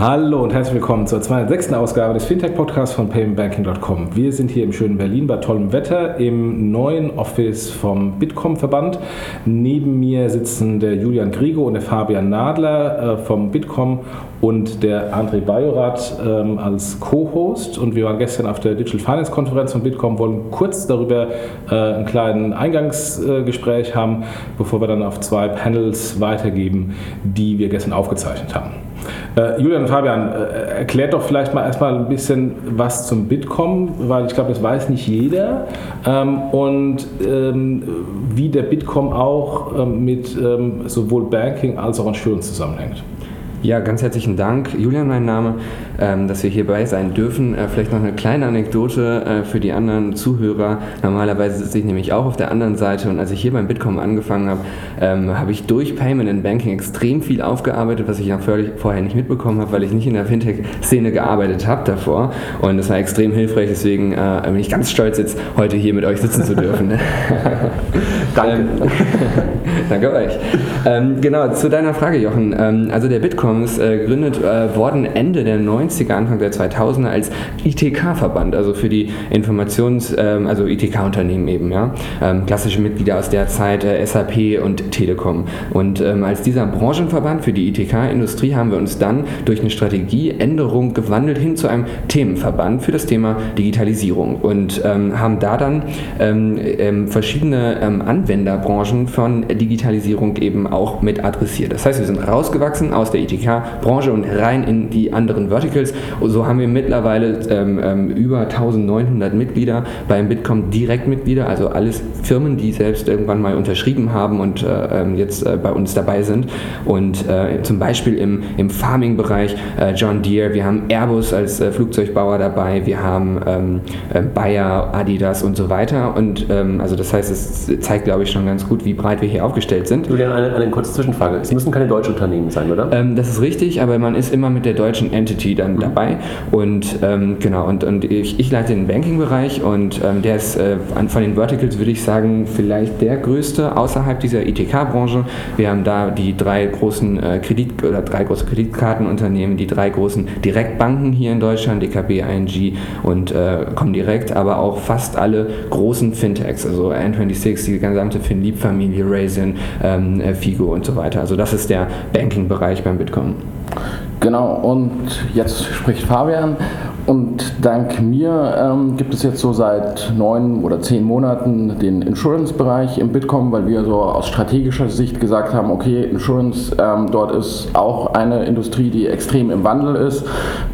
Hallo und herzlich willkommen zur 206. Ausgabe des Fintech-Podcasts von paymentbanking.com. Wir sind hier im schönen Berlin bei tollem Wetter im neuen Office vom Bitkom-Verband. Neben mir sitzen der Julian Grigo und der Fabian Nadler äh, vom Bitkom und der André Bajorat ähm, als Co-Host. Und wir waren gestern auf der Digital Finance Konferenz von Bitkom, wollen kurz darüber äh, einen kleinen Eingangsgespräch haben, bevor wir dann auf zwei Panels weitergeben, die wir gestern aufgezeichnet haben. Äh, Julian und Fabian, äh, erklärt doch vielleicht mal erstmal ein bisschen was zum Bitkom, weil ich glaube, das weiß nicht jeder. Ähm, und ähm, wie der Bitkom auch ähm, mit ähm, sowohl Banking als auch Insurance zusammenhängt. Ja, ganz herzlichen Dank. Julian, mein Name, ähm, dass wir hierbei sein dürfen. Äh, vielleicht noch eine kleine Anekdote äh, für die anderen Zuhörer. Normalerweise sitze ich nämlich auch auf der anderen Seite und als ich hier beim Bitkom angefangen habe, ähm, habe ich durch Payment and Banking extrem viel aufgearbeitet, was ich noch vorher nicht mitbekommen habe, weil ich nicht in der Fintech-Szene gearbeitet habe davor. Und das war extrem hilfreich, deswegen äh, bin ich ganz stolz, jetzt heute hier mit euch sitzen zu dürfen. Danke. Danke euch. Ähm, genau, zu deiner Frage, Jochen. Ähm, also der Bitkom Telekoms äh, gegründet äh, worden Ende der 90er, Anfang der 2000er als ITK-Verband, also für die Informations-, ähm, also ITK-Unternehmen eben, ja. Ähm, klassische Mitglieder aus der Zeit äh, SAP und Telekom. Und ähm, als dieser Branchenverband für die ITK-Industrie haben wir uns dann durch eine Strategieänderung gewandelt hin zu einem Themenverband für das Thema Digitalisierung und ähm, haben da dann ähm, ähm, verschiedene Anwenderbranchen von Digitalisierung eben auch mit adressiert. Das heißt, wir sind rausgewachsen aus der ITK Branche und rein in die anderen Verticals. Und so haben wir mittlerweile ähm, ähm über 1900 Mitglieder beim Bitkom Direktmitglieder, also alles Firmen, die selbst irgendwann mal unterschrieben haben und äh, ähm, jetzt äh, bei uns dabei sind. Und äh, zum Beispiel im, im Farming-Bereich äh, John Deere, wir haben Airbus als äh, Flugzeugbauer dabei, wir haben ähm, äh, Bayer, Adidas und so weiter. Und ähm, also das heißt, es zeigt, glaube ich, schon ganz gut, wie breit wir hier aufgestellt sind. Julian, eine, eine kurze Zwischenfrage. Es müssen keine deutschen Unternehmen sein, oder? Ähm, das ist richtig, aber man ist immer mit der deutschen Entity dann mhm. dabei. Und ähm, genau, und, und ich, ich leite den Banking-Bereich und ähm, der ist äh, von den Verticals, würde ich sagen, vielleicht der größte außerhalb dieser ITK-Branche. Wir haben da die drei großen äh, Kredit- oder drei große Kreditkartenunternehmen, die drei großen Direktbanken hier in Deutschland, DKB, ING und äh, Comdirect, aber auch fast alle großen Fintechs, also N26, die gesamte FinLeap-Familie, Raisin, ähm, äh, Figo und so weiter. Also das ist der Banking-Bereich beim Bitcoin kommen. Genau, und jetzt spricht Fabian und dank mir ähm, gibt es jetzt so seit neun oder zehn Monaten den Insurance-Bereich im Bitkom, weil wir so aus strategischer Sicht gesagt haben, okay, Insurance, ähm, dort ist auch eine Industrie, die extrem im Wandel ist.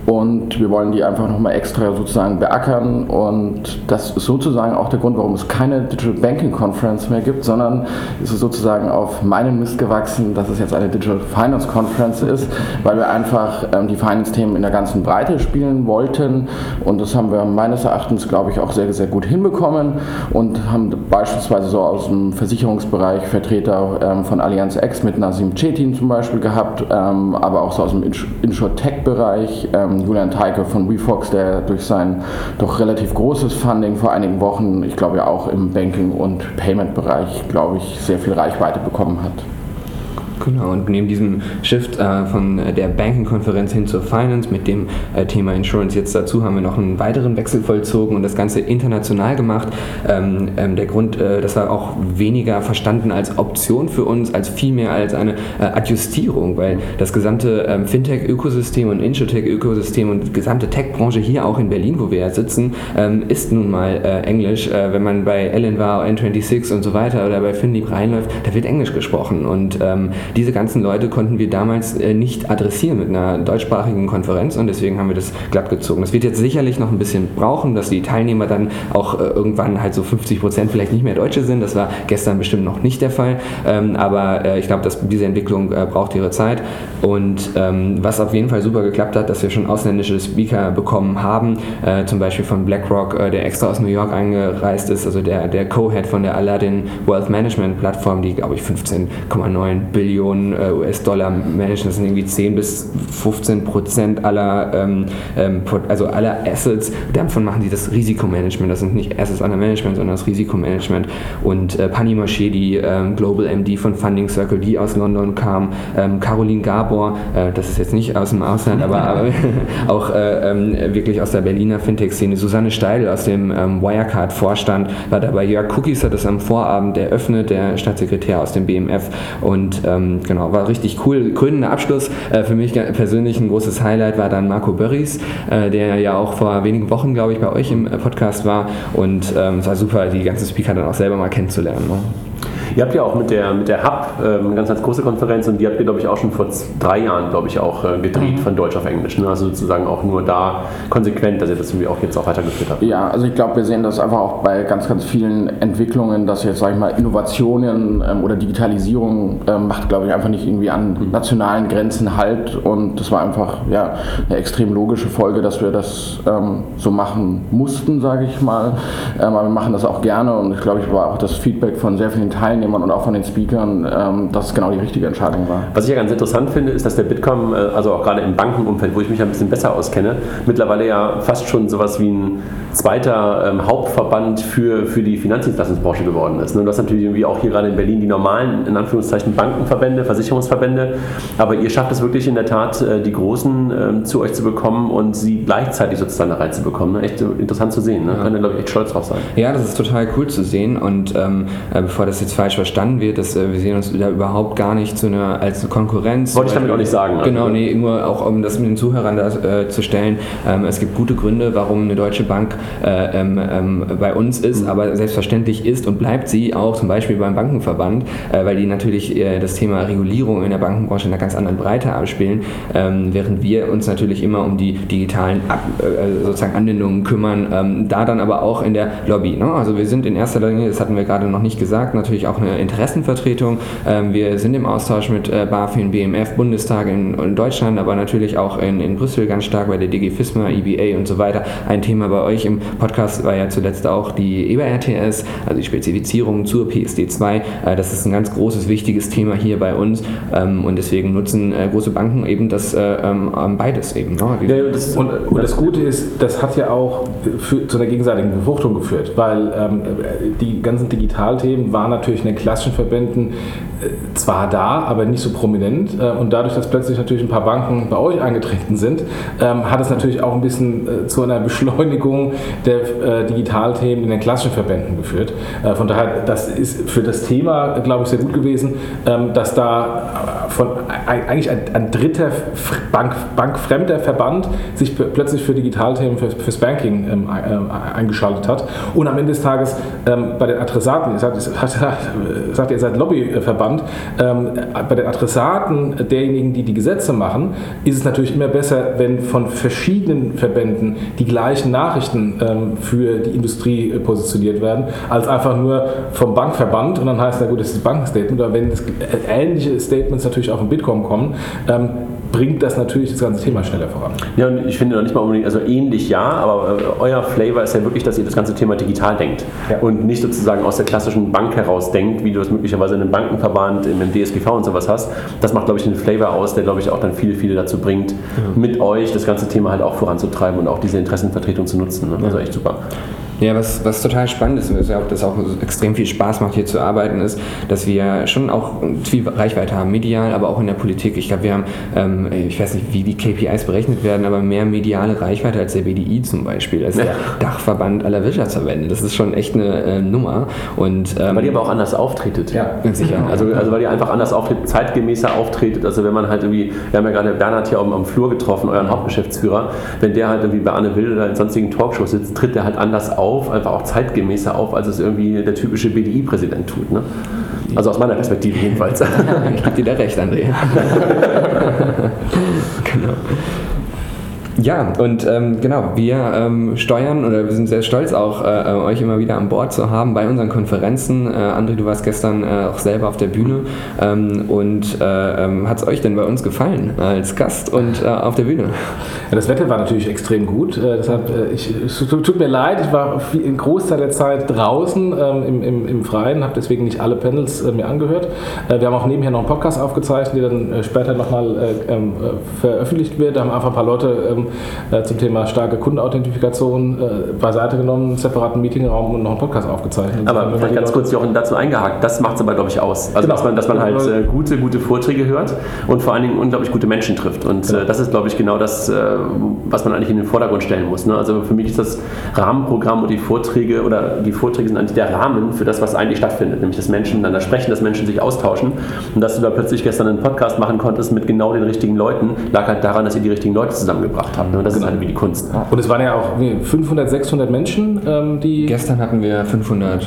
Und wir wollen die einfach nochmal extra sozusagen beackern. Und das ist sozusagen auch der Grund, warum es keine Digital Banking Conference mehr gibt, sondern es ist sozusagen auf meinen Mist gewachsen, dass es jetzt eine Digital Finance Conference ist, weil wir einfach ähm, die Finance-Themen in der ganzen Breite spielen wollten Marken und das haben wir meines Erachtens, glaube ich, auch sehr, sehr gut hinbekommen und haben beispielsweise so aus dem Versicherungsbereich Vertreter ähm, von Allianz X mit Nasim Cetin zum Beispiel gehabt, ähm, aber auch so aus dem Insure-Tech-Bereich ähm, Julian Teike von WeFox, der durch sein doch relativ großes Funding vor einigen Wochen, ich glaube ja auch im Banking- und Payment-Bereich, glaube ich, sehr viel Reichweite bekommen hat. Genau, und neben diesem Shift äh, von der Banking-Konferenz hin zur Finance mit dem äh, Thema Insurance jetzt dazu haben wir noch einen weiteren Wechsel vollzogen und das Ganze international gemacht. Ähm, ähm, der Grund, äh, das war auch weniger verstanden als Option für uns, als vielmehr als eine äh, Adjustierung, weil das gesamte ähm, Fintech-Ökosystem und Insurtech-Ökosystem und die gesamte Tech-Branche hier auch in Berlin, wo wir ja sitzen, ähm, ist nun mal äh, Englisch. Äh, wenn man bei Ellen war, N26 und so weiter oder bei FinLeap reinläuft, da wird Englisch gesprochen und ähm, diese ganzen Leute konnten wir damals äh, nicht adressieren mit einer deutschsprachigen Konferenz und deswegen haben wir das glatt gezogen. Das wird jetzt sicherlich noch ein bisschen brauchen, dass die Teilnehmer dann auch äh, irgendwann halt so 50 Prozent vielleicht nicht mehr Deutsche sind. Das war gestern bestimmt noch nicht der Fall, ähm, aber äh, ich glaube, dass diese Entwicklung braucht ihre Zeit und ähm, was auf jeden Fall super geklappt hat, dass wir schon ausländische Speaker bekommen haben, zum Beispiel von BlackRock, der extra aus New York eingereist ist, also der, der Co-Head von der Aladdin Wealth Management Plattform, die glaube ich 15,9 Billionen Billionen äh, US-Dollar managen. Das sind irgendwie 10 bis 15 Prozent aller, ähm, ähm, also aller Assets. Davon machen die das Risikomanagement. Das sind nicht Assets under Management, sondern das Risikomanagement. Und äh, Pani Marché, die ähm, Global MD von Funding Circle, die aus London kam, ähm, Caroline Gabor, äh, das ist jetzt nicht aus dem Ausland, aber, aber auch äh, ähm, wirklich aus der Berliner Fintech-Szene, Susanne Steidl aus dem ähm, Wirecard-Vorstand war dabei, Jörg Cookies hat das am Vorabend eröffnet, der Staatssekretär aus dem BMF und ähm, genau, war richtig cool. Krönender Abschluss, äh, für mich persönlich ein großes Highlight war dann Marco Börries, äh, der ja auch vor wenigen Wochen, glaube ich, bei euch im äh, Podcast war und ähm, es war super, die ganzen Speaker dann auch selber mal kennenzulernen. Ne? Ihr habt ja auch mit der, mit der Hub ähm, eine ganz, ganz große Konferenz und die habt ihr, glaube ich, auch schon vor drei Jahren, glaube ich, auch äh, gedreht mhm. von Deutsch auf Englisch. Ne? Also sozusagen auch nur da konsequent, dass ihr das irgendwie auch jetzt auch weitergeführt habt. Ja, also ich glaube, wir sehen das einfach auch bei ganz, ganz vielen Entwicklungen, dass jetzt, sage ich mal, Innovationen ähm, oder Digitalisierung ähm, macht, glaube ich, einfach nicht irgendwie an mhm. nationalen Grenzen halt und das war einfach ja, eine extrem logische Folge, dass wir das ähm, so machen mussten, sage ich mal. Ähm, aber wir machen das auch gerne und ich glaube, ich war auch das Feedback von sehr vielen Teilnehmern Teilnehmern und auch von den Speakern, ähm, dass es genau die richtige Entscheidung war. Was ich ja ganz interessant finde, ist, dass der Bitkom, äh, also auch gerade im Bankenumfeld, wo ich mich ein bisschen besser auskenne, mittlerweile ja fast schon sowas wie ein zweiter ähm, Hauptverband für, für die Finanzdienstleistungsbranche geworden ist. Ne? Du hast natürlich irgendwie auch hier gerade in Berlin die normalen, in Anführungszeichen, Bankenverbände, Versicherungsverbände, aber ihr schafft es wirklich in der Tat, äh, die Großen ähm, zu euch zu bekommen und sie gleichzeitig sozusagen da reinzubekommen. Ne? Echt interessant zu sehen. Ne? Ja. Kann ihr, glaube ich, echt stolz drauf sein. Ja, das ist total cool zu sehen und ähm, äh, bevor das jetzt falsch verstanden wird, dass äh, wir sehen uns da überhaupt gar nicht zu einer, als Konkurrenz. Wollte ich damit auch nicht sagen. Genau, also. nee, nur auch um das mit den Zuhörern da, äh, zu stellen. Ähm, es gibt gute Gründe, warum eine deutsche Bank äh, ähm, ähm, bei uns ist, mhm. aber selbstverständlich ist und bleibt sie auch zum Beispiel beim Bankenverband, äh, weil die natürlich äh, das Thema Regulierung in der Bankenbranche in einer ganz anderen Breite abspielen, ähm, während wir uns natürlich immer um die digitalen Ab äh, sozusagen Anwendungen kümmern, ähm, da dann aber auch in der Lobby. Ne? Also wir sind in erster Linie, das hatten wir gerade noch nicht gesagt, natürlich auch eine eine Interessenvertretung. Ähm, wir sind im Austausch mit äh, BaFin, BMF, Bundestag in, in, Deutschland, aber natürlich auch in, in Brüssel ganz stark bei der DG FISMA, EBA und so weiter. Ein Thema bei euch im Podcast war ja zuletzt auch die EBA-RTS, also die Spezifizierung zur PSD2. Äh, das ist ein ganz großes, wichtiges Thema hier bei uns ähm, und deswegen nutzen äh, große Banken eben das äh, ähm, beides eben. Ne? Ja, das, und, und, das Gute ist, das hat ja auch für, zu einer gegenseitigen Befruchtung geführt, weil ähm, die ganzen Digitalthemen waren natürlich eine klassischen Verbänden äh, zwar da, aber nicht so prominent. Äh, und dadurch, dass plötzlich natürlich ein paar Banken bei euch eingetreten sind, ähm, hat es natürlich auch ein bisschen äh, zu einer Beschleunigung der Digitalthemen in den klassischen Verbänden geführt. Von daher, das ist für das Thema, glaube ich, sehr gut gewesen, ähm, dass da von eigentlich ein, ein dritter Bank, bankfremder Verband sich plötzlich für Digitalthemen, für, fürs Banking ähm, eingeschaltet hat. Und am Ende des Tages bei den Adressaten, ihr sagt, sagt ihr seid Lobbyverband, ähm, bei den Adressaten derjenigen, die die Gesetze machen, ist es natürlich immer besser, wenn von verschiedenen Verbänden die gleichen Nachrichten ähm, für die Industrie äh, positioniert werden, als einfach nur vom Bankverband und dann heißt, na gut, das ist das Bankenstatement, oder wenn das, äh, ähnliche Statements natürlich auch im Bitkom kommen, ähm, bringt das natürlich das ganze Thema schneller voran. Ja, und ich finde noch nicht mal unbedingt, also ähnlich ja, aber äh, euer Flavor ist ja wirklich, dass ihr das ganze Thema digital denkt ja. und nicht sozusagen aus der klassischen Bank heraus denkt, wie du es möglicherweise in einem Bankenverband, im DSGV und sowas hast. Das macht, glaube ich, den Flavor aus, der, glaube ich, auch dann viele, viele dazu bringt, ja. mit euch das ganze Thema halt auch voranzutreiben und auch diese Interessenvertretung zu nutzen. Ne? Also echt super. Ja, was, was total spannend ist, und das auch extrem viel Spaß macht, hier zu arbeiten, ist, dass wir schon auch viel Reichweite haben, medial, aber auch in der Politik. Ich glaube, wir haben, ähm, ich weiß nicht, wie die KPIs berechnet werden, aber mehr mediale Reichweite als der BDI zum Beispiel, als ja. der Dachverband aller Wirtschaftsverbände. Das ist schon echt eine äh, Nummer. Und, ähm, weil ihr aber auch anders auftretet. Ja, ganz sicher. Also, also weil ihr einfach anders auftretet, zeitgemäßer auftretet. Also wenn man halt irgendwie, wir haben ja gerade Bernhard hier am, am Flur getroffen, euren Hauptgeschäftsführer, wenn der halt irgendwie bei Anne Wilde oder in sonstigen Talkshows sitzt, tritt der halt anders auf auf, einfach auch zeitgemäßer auf, als es irgendwie der typische BDI-Präsident tut. Ne? Also aus meiner Perspektive jedenfalls. Ich gebe dir da recht, André. genau. Ja, und ähm, genau, wir ähm, steuern oder wir sind sehr stolz auch, äh, euch immer wieder an Bord zu haben bei unseren Konferenzen. Äh, André, du warst gestern äh, auch selber auf der Bühne. Ähm, und äh, ähm, hat es euch denn bei uns gefallen als Gast und äh, auf der Bühne? Ja, das Wetter war natürlich extrem gut. Äh, deshalb, ich, es tut mir leid, ich war einen Großteil der Zeit draußen ähm, im, im, im Freien, habe deswegen nicht alle Panels mir angehört. wir haben auch nebenher noch einen Podcast aufgezeichnet, der dann später nochmal ähm, veröffentlicht wird. Da haben einfach ein paar Leute äh, zum Thema starke Kundenauthentifikation äh, beiseite genommen, einen separaten Meetingraum und noch einen Podcast aufgezeichnet. Aber vielleicht ganz kurz Jochen dazu eingehakt, das macht es aber, glaube ich, aus. Also, genau. dass man, dass man halt äh, gute, gute Vorträge hört und vor allen Dingen unglaublich gute Menschen trifft. Und genau. das ist, glaube ich, genau das, was man eigentlich in den Vordergrund stellen muss. Ne? Also für mich ist das Rahmenprogramm und die Vorträge oder die Vorträge sind eigentlich der Rahmen für das, was eigentlich stattfindet, nämlich dass Menschen miteinander sprechen, dass Menschen sich austauschen. Und dass du da plötzlich gestern einen Podcast machen konntest mit genau den richtigen Leuten, lag halt daran, dass ihr die richtigen Leute zusammengebracht habt. Ne? Und das genau. ist halt wie die Kunst. Und es waren ja auch 500, 600 Menschen, ähm, die. Gestern hatten wir 500 äh,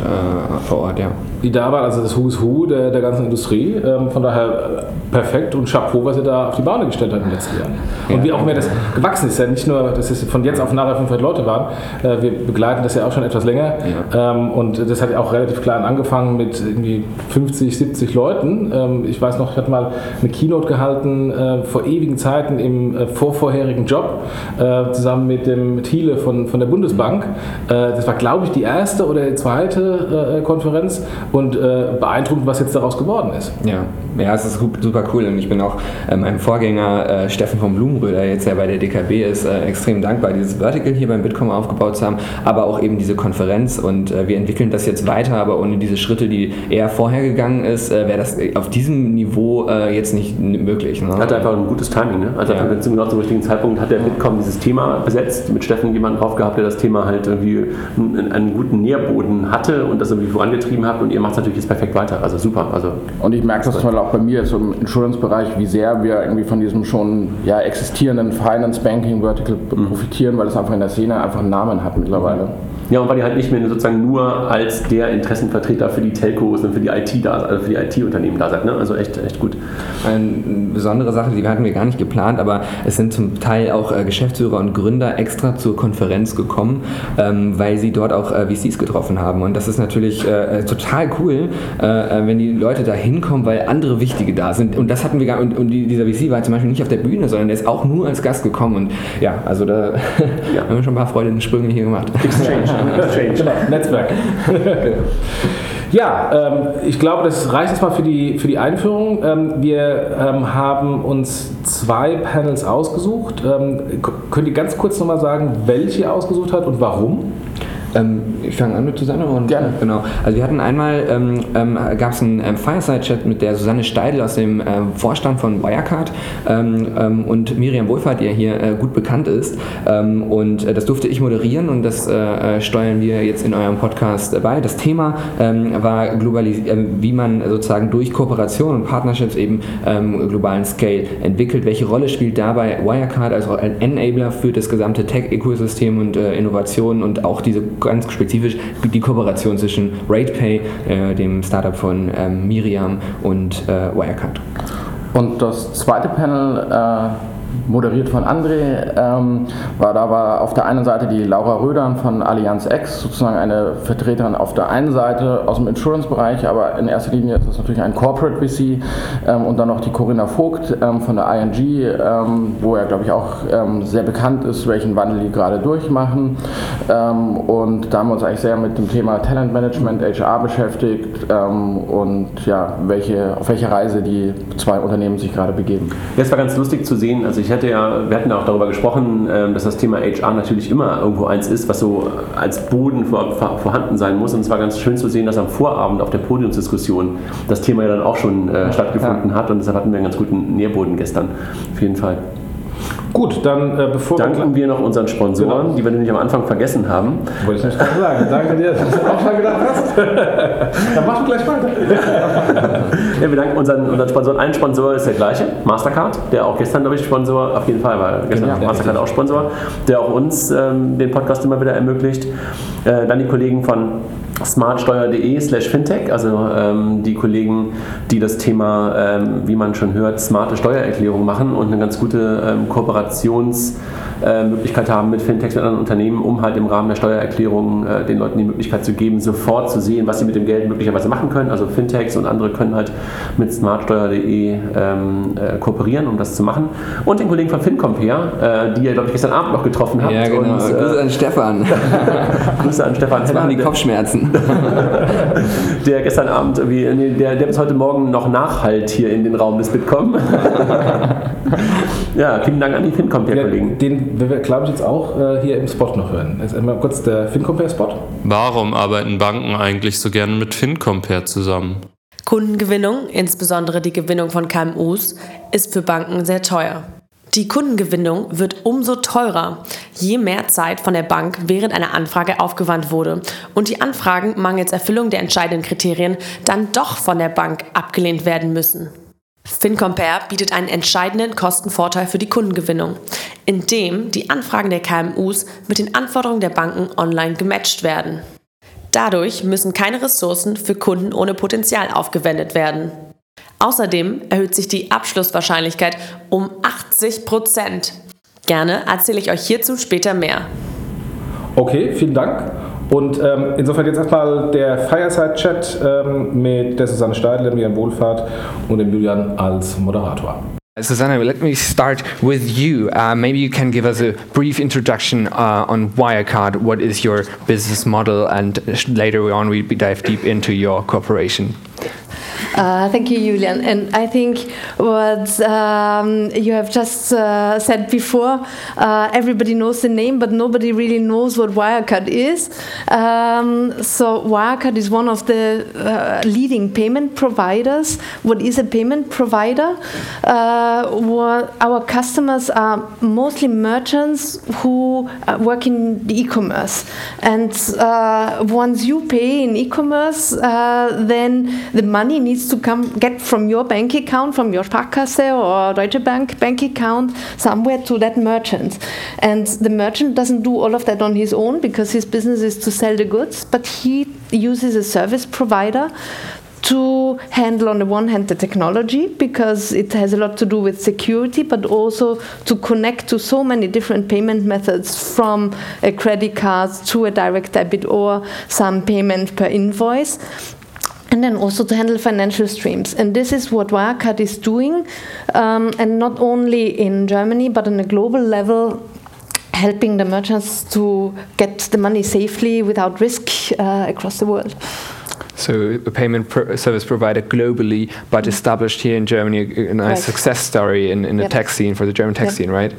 vor Ort, ja. Die da waren, also das Who's Who der, der ganzen Industrie. Ähm, von daher äh, perfekt und Chapeau, was ihr da auf die Beine gestellt habt in den letzten Jahren. Und ja, wie auch mehr das gewachsen ist. Ja nicht nur, dass es von jetzt auf nachher 500 Leute waren. Äh, wir begleiten das ja auch schon etwas länger. Ja. Ähm, und das hat ja auch relativ klein angefangen mit irgendwie 50, 70 Leuten. Ähm, ich weiß noch, ich hatte mal eine Keynote gehalten äh, vor ewigen Zeiten im äh, vorvorherigen Job. Äh, zusammen mit dem Thiele von, von der Bundesbank. Äh, das war, glaube ich, die erste oder die zweite äh, Konferenz und beeindruckend, was jetzt daraus geworden ist. Ja, ja es ist super cool und ich bin auch meinem Vorgänger Steffen von Blumenröder, jetzt ja bei der DKB ist, extrem dankbar, dieses Vertical hier beim Bitkom aufgebaut zu haben, aber auch eben diese Konferenz und wir entwickeln das jetzt weiter, aber ohne diese Schritte, die er vorher gegangen ist, wäre das auf diesem Niveau jetzt nicht möglich. Ne? Hat einfach ein gutes Timing, ne? Also ja. genau zum richtigen Zeitpunkt hat der Bitkom dieses Thema besetzt, mit Steffen jemanden drauf gehabt, der das Thema halt irgendwie einen, guten Nährboden hatte und das irgendwie vorangetrieben hat und ihr macht es natürlich jetzt perfekt weiter. Also super. Also und ich merke das zum auch bei mir so im Insurance-Bereich, wie sehr wir irgendwie von diesem schon ja, existierenden Finance Banking Vertical mhm. profitieren, weil es einfach in der Szene einfach einen Namen hat mittlerweile. Mhm. Ja, und weil ihr halt nicht mehr sozusagen nur als der Interessenvertreter für die Telcos und für die IT da, also für die IT-Unternehmen da seid. Ne? Also echt, echt gut. Eine besondere Sache, die hatten wir gar nicht geplant, aber es sind zum Teil auch äh, Geschäftsführer und Gründer extra zur Konferenz gekommen, ähm, weil sie dort auch äh, VCs getroffen haben. Und das ist natürlich äh, total cool, wenn die Leute da hinkommen, weil andere Wichtige da sind. Und das hatten wir gar und, und dieser VC war zum Beispiel nicht auf der Bühne, sondern der ist auch nur als Gast gekommen. Und ja, also da ja. haben wir schon ein paar Freude in den Sprüngen hier gemacht. Exchange. Exchange. Genau, Netzwerk. ja, ähm, ich glaube, das reicht jetzt mal für die, für die Einführung. Ähm, wir ähm, haben uns zwei Panels ausgesucht. Ähm, könnt ihr ganz kurz nochmal sagen, welche ihr ausgesucht habt und warum? Ähm, ich fange an mit Susanne und Gerne. Genau. Also wir hatten einmal, ähm, ähm, gab es einen ähm, Fireside-Chat mit der Susanne Steidl aus dem ähm, Vorstand von Wirecard ähm, und Miriam Wohlfahrt, die ja hier äh, gut bekannt ist. und äh, das durfte ich moderieren und das äh, äh steuern wir jetzt in eurem Podcast äh, bei. Das Thema war globalis wie man sozusagen durch Kooperation und Partnerships eben globalen Scale entwickelt. Welche Rolle spielt dabei Wirecard als Enabler für das gesamte Tech-Ökosystem und äh, Innovationen und auch diese ganz spezifisch die Kooperation zwischen RatePay, äh, dem Startup von ähm, Miriam und äh, Wirecard. Und das zweite Panel äh, moderiert von André, ähm, war da war auf der einen Seite die Laura Rödern von Allianz X, sozusagen eine Vertreterin auf der einen Seite aus dem Insurance-Bereich, aber in erster Linie ist das natürlich ein Corporate VC ähm, und dann noch die Corinna Vogt ähm, von der ING, ähm, wo er glaube ich auch ähm, sehr bekannt ist, welchen Wandel die gerade durchmachen ähm, und da haben wir uns eigentlich sehr mit dem Thema Talent Management, HR beschäftigt und ja, welche, auf welche Reise die zwei Unternehmen sich gerade begeben. Ja, es war ganz lustig zu sehen, also ich hatte ja, wir hatten ja auch darüber gesprochen, ähm, dass das Thema HR natürlich immer irgendwo eins ist, was so als Boden vorhanden sein muss. Und es war ganz schön zu sehen, dass am Vorabend auf der Podiumsdiskussion das Thema ja dann auch schon äh, stattgefunden ja. hat. Und deshalb hatten wir einen ganz guten Nährboden gestern. Auf jeden Fall. Gut, dann äh, bevor Danken wir, noch unseren Sponsoren, genau. die wir nämlich am Anfang vergessen haben. Wollte ich nicht gerade sagen. Danke dir, dass du auch schon gedacht hast. dann mach du gleich weiter. ja, wir danken unseren, unseren Sponsoren. Ein Sponsor ist der gleiche, Mastercard, der auch gestern, glaube ich, Sponsor, auf jeden Fall war gestern ja, Mastercard auch Sponsor, der auch uns ähm, den Podcast immer wieder ermöglicht. Äh, dann die Kollegen von smartsteuer.de slash fintech, also ähm, die Kollegen, die das Thema, ähm, wie man schon hört, smarte Steuererklärung machen und eine ganz gute ähm, Kooperations- äh, Möglichkeit haben mit Fintechs, mit anderen Unternehmen, um halt im Rahmen der Steuererklärung äh, den Leuten die Möglichkeit zu geben, sofort zu sehen, was sie mit dem Geld möglicherweise machen können. Also Fintechs und andere können halt mit smartsteuer.de ähm, äh, kooperieren, um das zu machen. Und den Kollegen von FinCompare, äh, die ihr, glaube ich, gestern Abend noch getroffen habt. Ja, genau. Und, äh, Grüße an Stefan. Grüße an Stefan Das machen die Kopfschmerzen. der gestern Abend irgendwie, nee, der, der bis heute Morgen noch nachhalt hier in den Raum des Bitkom. ja, vielen Dank an die Ja, FinCompare-Kollegen. den werden wir, glaube ich, jetzt auch äh, hier im Spot noch hören. Jetzt einmal kurz der FinCompare-Spot. Warum arbeiten Banken eigentlich so gerne mit FinCompare zusammen? Kundengewinnung, insbesondere die Gewinnung von KMUs, ist für Banken sehr teuer. Die Kundengewinnung wird umso teurer, je mehr Zeit von der Bank während einer Anfrage aufgewandt wurde und die Anfragen mangels Erfüllung der entscheidenden Kriterien dann doch von der Bank abgelehnt werden müssen. FinCompare bietet einen entscheidenden Kostenvorteil für die Kundengewinnung, indem die Anfragen der KMUs mit den Anforderungen der Banken online gematcht werden. Dadurch müssen keine Ressourcen für Kunden ohne Potenzial aufgewendet werden. Außerdem erhöht sich die Abschlusswahrscheinlichkeit um 80 Prozent. Gerne erzähle ich euch hierzu später mehr. Okay, vielen Dank. Und ähm, insofern jetzt erstmal der Fireside-Chat ähm, mit der Susanne Steidl, Miriam Wohlfahrt und dem Julian als Moderator. Susanna, let me start with you. Uh, maybe you can give us a brief introduction uh, on Wirecard. What is your business model? And later on, we dive deep into your cooperation. Uh, thank you, Julian. And I think what um, you have just uh, said before, uh, everybody knows the name, but nobody really knows what Wirecard is. Um, so, Wirecard is one of the uh, leading payment providers. What is a payment provider? Uh, our customers are mostly merchants who uh, work in the e-commerce. And uh, once you pay in e-commerce, uh, then the money needs to come get from your bank account, from your Sparkasse or Deutsche Bank bank account, somewhere to that merchant. And the merchant doesn't do all of that on his own because his business is to sell the goods, but he uses a service provider to handle on the one hand the technology because it has a lot to do with security but also to connect to so many different payment methods from a credit card to a direct debit or some payment per invoice and then also to handle financial streams. And this is what Wirecard is doing, um, and not only in Germany, but on a global level, helping the merchants to get the money safely without risk uh, across the world. So, a payment pro- service provider globally, but established here in Germany, a, a nice Right. success story in, in the tech scene for the German tech Yep. scene, right?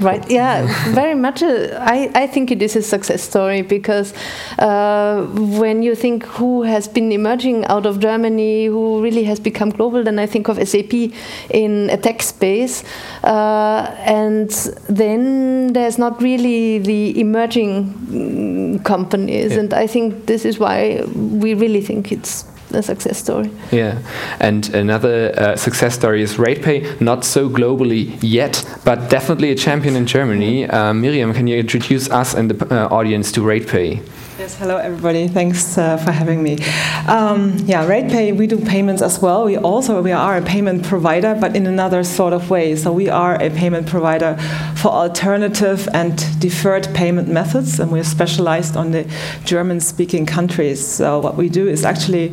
Right, yeah, very much. A, I, I think it is a success story because uh, when you think who has been emerging out of Germany, who really has become global, then I think of SAP in a tech space. Uh, and then there's not really the emerging mm, companies. Yeah. And I think this is why we really think it's a success story. Yeah, and another uh, success story is RatePay, not so globally yet, but definitely a champion in Germany. Uh, Miriam, can you introduce us and the uh, audience to RatePay? Yes, hello everybody. Thanks uh, for having me. Um, yeah, RatePay, we do payments as well. We also we are a payment provider, but in another sort of way. So we are a payment provider for alternative and deferred payment methods, and we're specialized on the German-speaking countries. So what we do is actually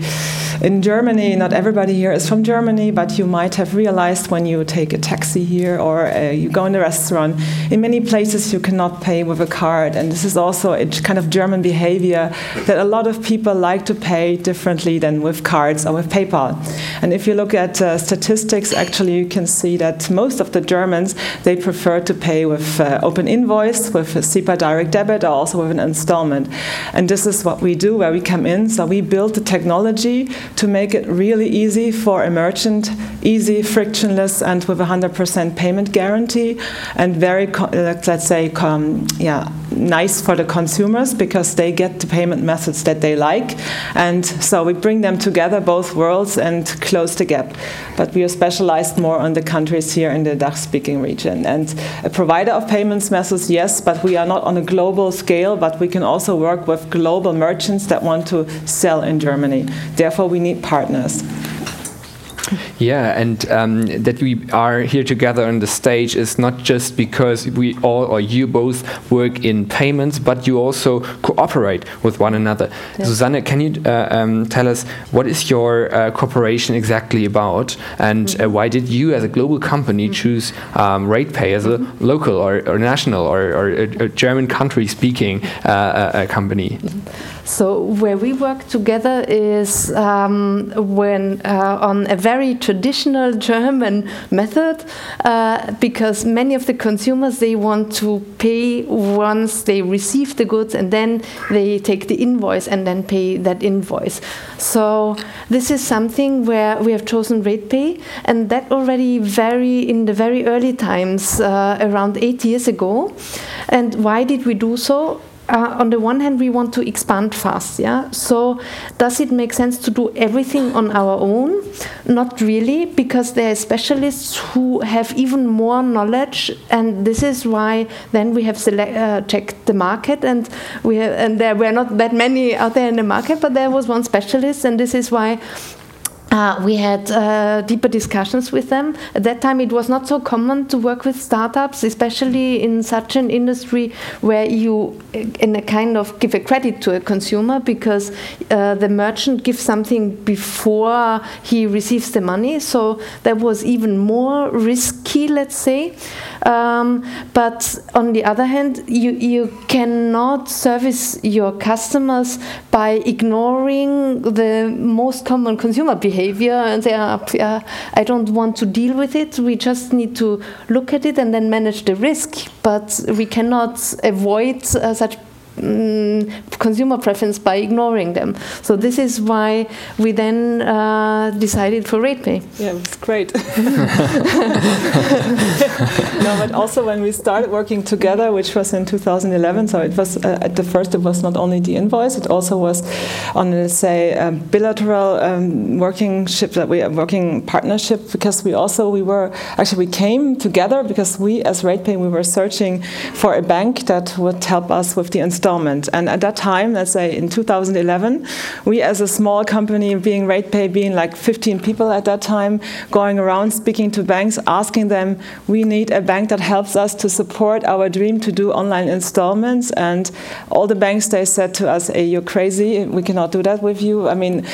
in Germany. Not everybody here is from Germany, but you might have realized when you take a taxi here or uh, you go in a restaurant, in many places you cannot pay with a card, and this is also a kind of German behavior that a lot of people like to pay differently than with cards or with PayPal. And if you look at uh, statistics, actually you can see that most of the Germans they prefer to pay with uh, open invoice, with a SEPA direct debit, or also with an installment. And this is what we do, where we come in. So we build the technology to make it really easy for a merchant, easy, frictionless, and with 100% payment guarantee, and very, uh, let's say, yeah, nice for the consumers because they get the payment methods that they like. And so we bring them together, both worlds, and close the gap. But we are specialized more on the countries here in the Dutch speaking region. And a provider of payments methods, yes, but we are not on a global scale, but we can also work with global merchants that want to sell in Germany. Therefore, we need partners. Yeah, and um, that we are here together on the stage is not just because we all or you both work in payments, but you also cooperate with one another. Yeah. Susanne, can you uh, um, tell us what is your uh, cooperation exactly about, and mm -hmm. why did you, as a global company, mm -hmm. choose um, RatePay as a mm -hmm. local or, or national or, or a, a German country-speaking uh, company? Mm-hmm. So where we work together is um, when uh, on a very traditional German method, uh, because many of the consumers they want to pay once they receive the goods and then they take the invoice and then pay that invoice. So this is something where we have chosen RatePay, and that already very in the very early times, uh, around eight years ago. And why did we do so? Uh, on the one hand, we want to expand fast. Yeah. So, does it make sense to do everything on our own? Not really, because there are specialists who have even more knowledge, and this is why then we have select, uh, checked the market, and we have, and there were not that many out there in the market, but there was one specialist, and this is why uh, we had uh, deeper discussions with them. At that time, it was not so common to work with startups, especially in such an industry where you, in a kind of, give a credit to a consumer because uh, the merchant gives something before he receives the money. So that was even more risky, let's say. Um, but on the other hand, you, you cannot service your customers by ignoring the most common consumer behavior behavior and say, uh, I don't want to deal with it. We just need to look at it and then manage the risk. But we cannot avoid uh, such um, consumer preference by ignoring them. So this is why we then uh, decided for RatePay. Yeah, it's great. no, but also when we started working together, which was in 2011, so it was uh, at the first it was not only the invoice, it also was on let's say a bilateral um, working ship that we are working partnership because we also we were actually we came together because we as RatePay we were searching for a bank that would help us with the installment. And at that time, let's say in 2011, we as a small company, being RatePay, being like 15 people at that time, going around speaking to banks, asking them, we need a bank that helps us to support our dream to do online installments. And all the banks, they said to us, hey, you're crazy, we cannot do that with you. I mean,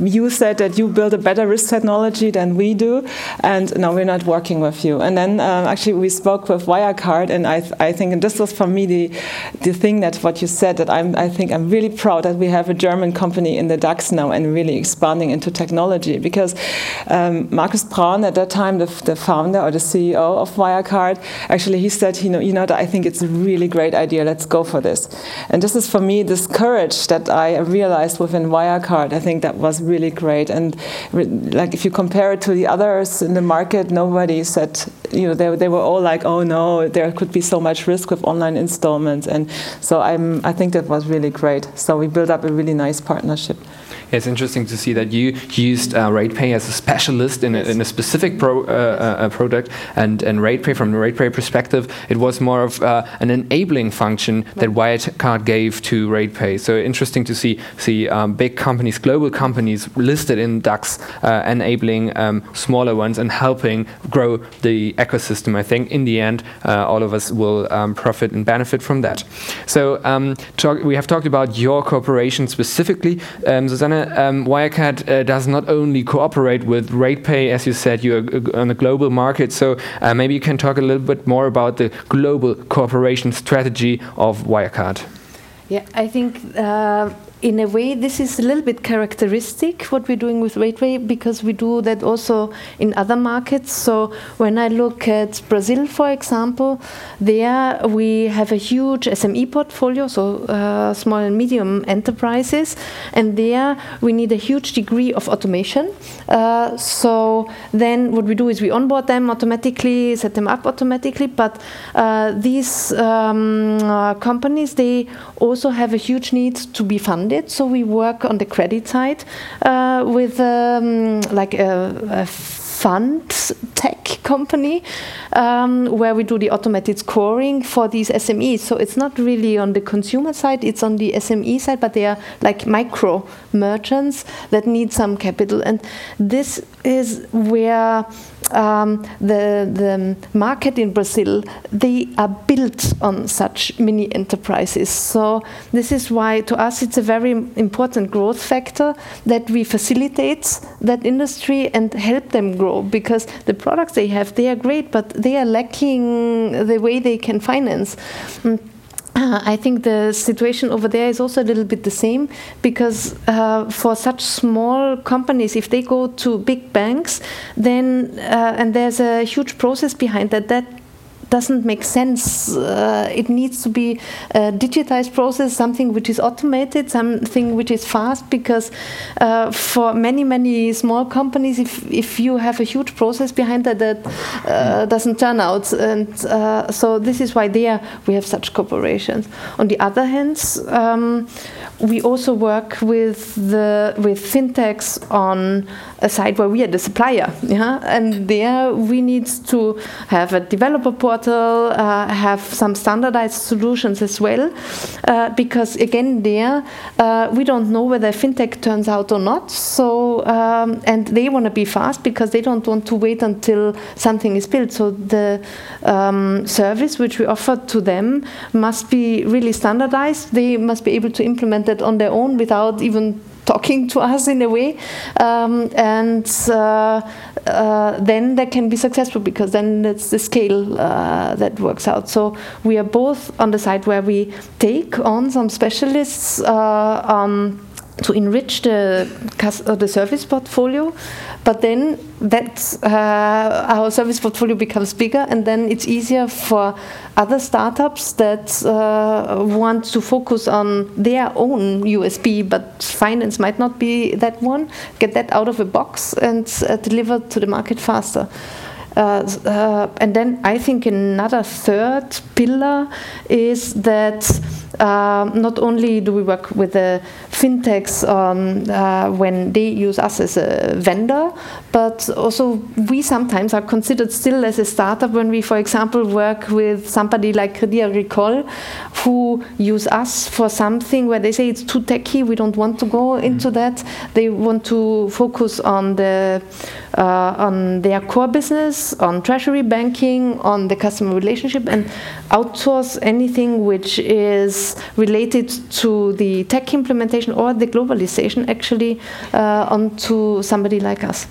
you said that you build a better risk technology than we do, and no, we're not working with you. And then um, actually we spoke with Wirecard, and I, th I think, and this was for me the, the thing that what you said that I'm, I think I'm really proud that we have a German company in the DAX now and really expanding into technology because um, Markus Braun at that time, the, the, founder or the CEO of Wirecard, actually he said, you know, you know, I think it's a really great idea. Let's go for this. And this is for me this courage that I realized within Wirecard. I think that was really great. And like if you compare it to the others in the market, nobody said, you know, they, they were all like, oh no, there could be so much risk with online installments. And so I'm I think that was really great. So we built up a really nice partnership. It's interesting to see that you used uh, RatePay as a specialist in, a, in a, specific pro, uh, uh, product, and, and RatePay, from the RatePay perspective, it was more of uh, an enabling function that Wirecard gave to RatePay. So interesting to see see um, big companies, global companies listed in DAX, uh, enabling um, smaller ones and helping grow the ecosystem. I think in the end, uh, all of us will um, profit and benefit from that. So um, talk, we have talked about your cooperation specifically, um, Susanne um, Wirecard uh, does not only cooperate with RatePay, as you said, you're uh, on the global market. So uh, maybe you can talk a little bit more about the global cooperation strategy of Wirecard. Yeah, I think uh, in a way, this is a little bit characteristic what we're doing with RatePay because we do that also in other markets. So when I look at Brazil, for example, there we have a huge SME portfolio, so uh, small and medium enterprises, and there we need a huge degree of automation. Uh, so then what we do is we onboard them automatically, set them up automatically, but uh, these um, uh, companies they also have a huge need to be funded credit. So we work on the credit side uh, with um, like a, a fund tech company um, where we do the automated scoring for these SMEs. So it's not really on the consumer side, it's on the SME side, but they are like micro merchants that need some capital. And this is where um, the, the market in Brazil, they are built on such mini enterprises. So this is why to us it's a very important growth factor that we facilitate that industry and help them grow because the products they have, they are great, but they are lacking the way they can finance. Mm. Uh, I think the situation over there is also a little bit the same because uh, for such small companies, if they go to big banks, then uh, and there's a huge process behind that, that doesn't make sense. Uh, it needs to be a digitized process, something which is automated, something which is fast, because uh, for many, many small companies, if, if you have a huge process behind that, that uh, doesn't turn out. And uh, so this is why there we have such corporations. On the other hand, um, we also work with the with fintechs on a side where we are the supplier, yeah, and there we need to have a developer portal, uh, have some standardized solutions as well, uh, because again there uh, we don't know whether fintech turns out or not. So um, and they want to be fast because they don't want to wait until something is built. So the um, service which we offer to them must be really standardized. They must be able to implement it on their own without even talking to us in a way, um, and uh, uh, then that can be successful because then it's the scale uh, that works out. So we are both on the side where we take on some specialists uh, um, to enrich the uh, the service portfolio, but then that uh, our service portfolio becomes bigger, and then it's easier for other startups that uh, want to focus on their own USP, but finance might not be that one. Get that out of a box and uh, deliver to the market faster. Uh, uh, and then I think another third pillar is that uh, not only do we work with the fintechs um, uh, when they use us as a vendor, but also we sometimes are considered still as a startup when we, for example, work with somebody like Crédit Agricole who use us for something where they say it's too techy, we don't want to go into mm. that. They want to focus on the uh, on their core business, on treasury banking, on the customer relationship, and outsource anything which is related to the tech implementation or the globalization actually uh, onto somebody like us.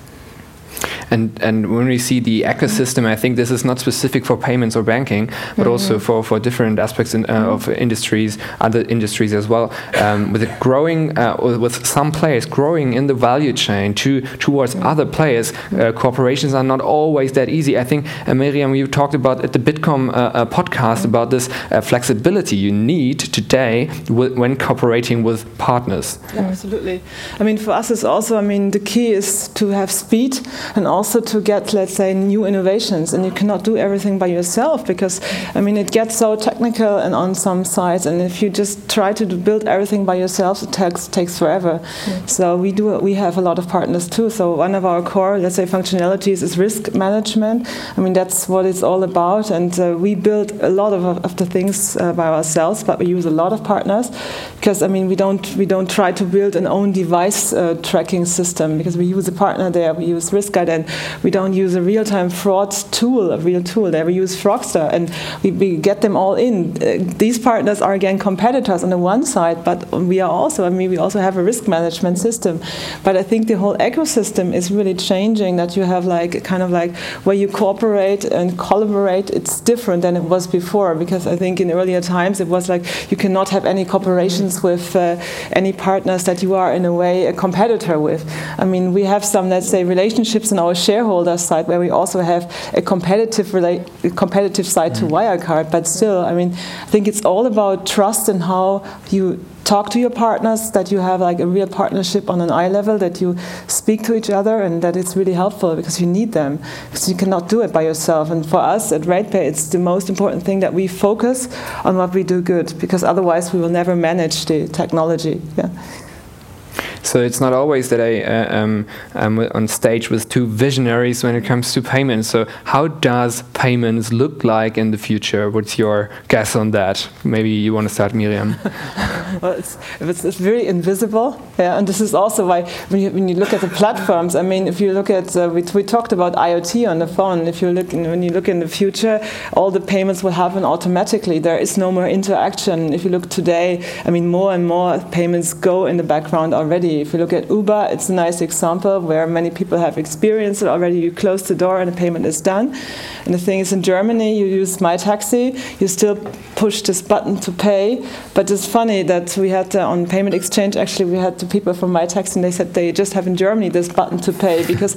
And and when we see the ecosystem, I think this is not specific for payments or banking, but mm -hmm. also for, for different aspects in, uh, of industries, other industries as well. Um, with a growing, uh, with some players growing in the value chain to towards mm-hmm. other players, uh, corporations are not always that easy. I think uh, Miriam, you talked about at the Bitkom uh, uh, podcast mm-hmm. about this flexibility you need today when cooperating with partners. Yeah, absolutely. I mean, for us, it's also. I mean, the key is to have speed and also to get, let's say, new innovations. And you cannot do everything by yourself because, I mean, it gets so technical and on some sides. And if you just try to build everything by yourself, it takes takes forever. Mm. So we do we have a lot of partners too. So one of our core, let's say, functionalities is risk management. I mean, that's what it's all about. And uh, we build a lot of, of the things uh, by ourselves, but we use a lot of partners because I mean, we don't we don't try to build an own device uh, tracking system because we use a partner there. We use risk and we don't use a real-time fraud tool, a real tool. There we use Fraugster, and we, we get them all in. Uh, these partners are again competitors on the one side, but we are also. I mean, we also have a risk management system. But I think the whole ecosystem is really changing. That you have like kind of like where you cooperate and collaborate. It's different than it was before because I think in earlier times it was like you cannot have any cooperations with uh, any partners that you are in a way a competitor with. I mean, we have some let's say relationships on our shareholder side where we also have a competitive relate, competitive side to mm. Wirecard. But still, I mean, I think it's all about trust and how you talk to your partners, that you have like a real partnership on an eye level, that you speak to each other, and that it's really helpful because you need them because you cannot do it by yourself. And for us at RatePay, it's the most important thing that we focus on what we do good because otherwise we will never manage the technology. Yeah. So it's not always that I uh, um, am on stage with two visionaries when it comes to payments. So how does payments look like in the future? What's your guess on that? Maybe you want to start, Miriam. well, it's, it's, it's, very invisible, yeah, and this is also why when you, when you look at the platforms. I mean, if you look at uh, we, we talked about IoT on the phone. If you look in, when you look in the future, all the payments will happen automatically. There is no more interaction. If you look today, I mean, more and more payments go in the background already. If you look at Uber, it's a nice example where many people have experienced it already. You close the door and the payment is done. And the thing is, in Germany, you use My Taxi, you still push this button to pay. But it's funny that we had uh, on Payment Exchange, actually, we had the people from My Taxi, and they said they just have in Germany this button to pay because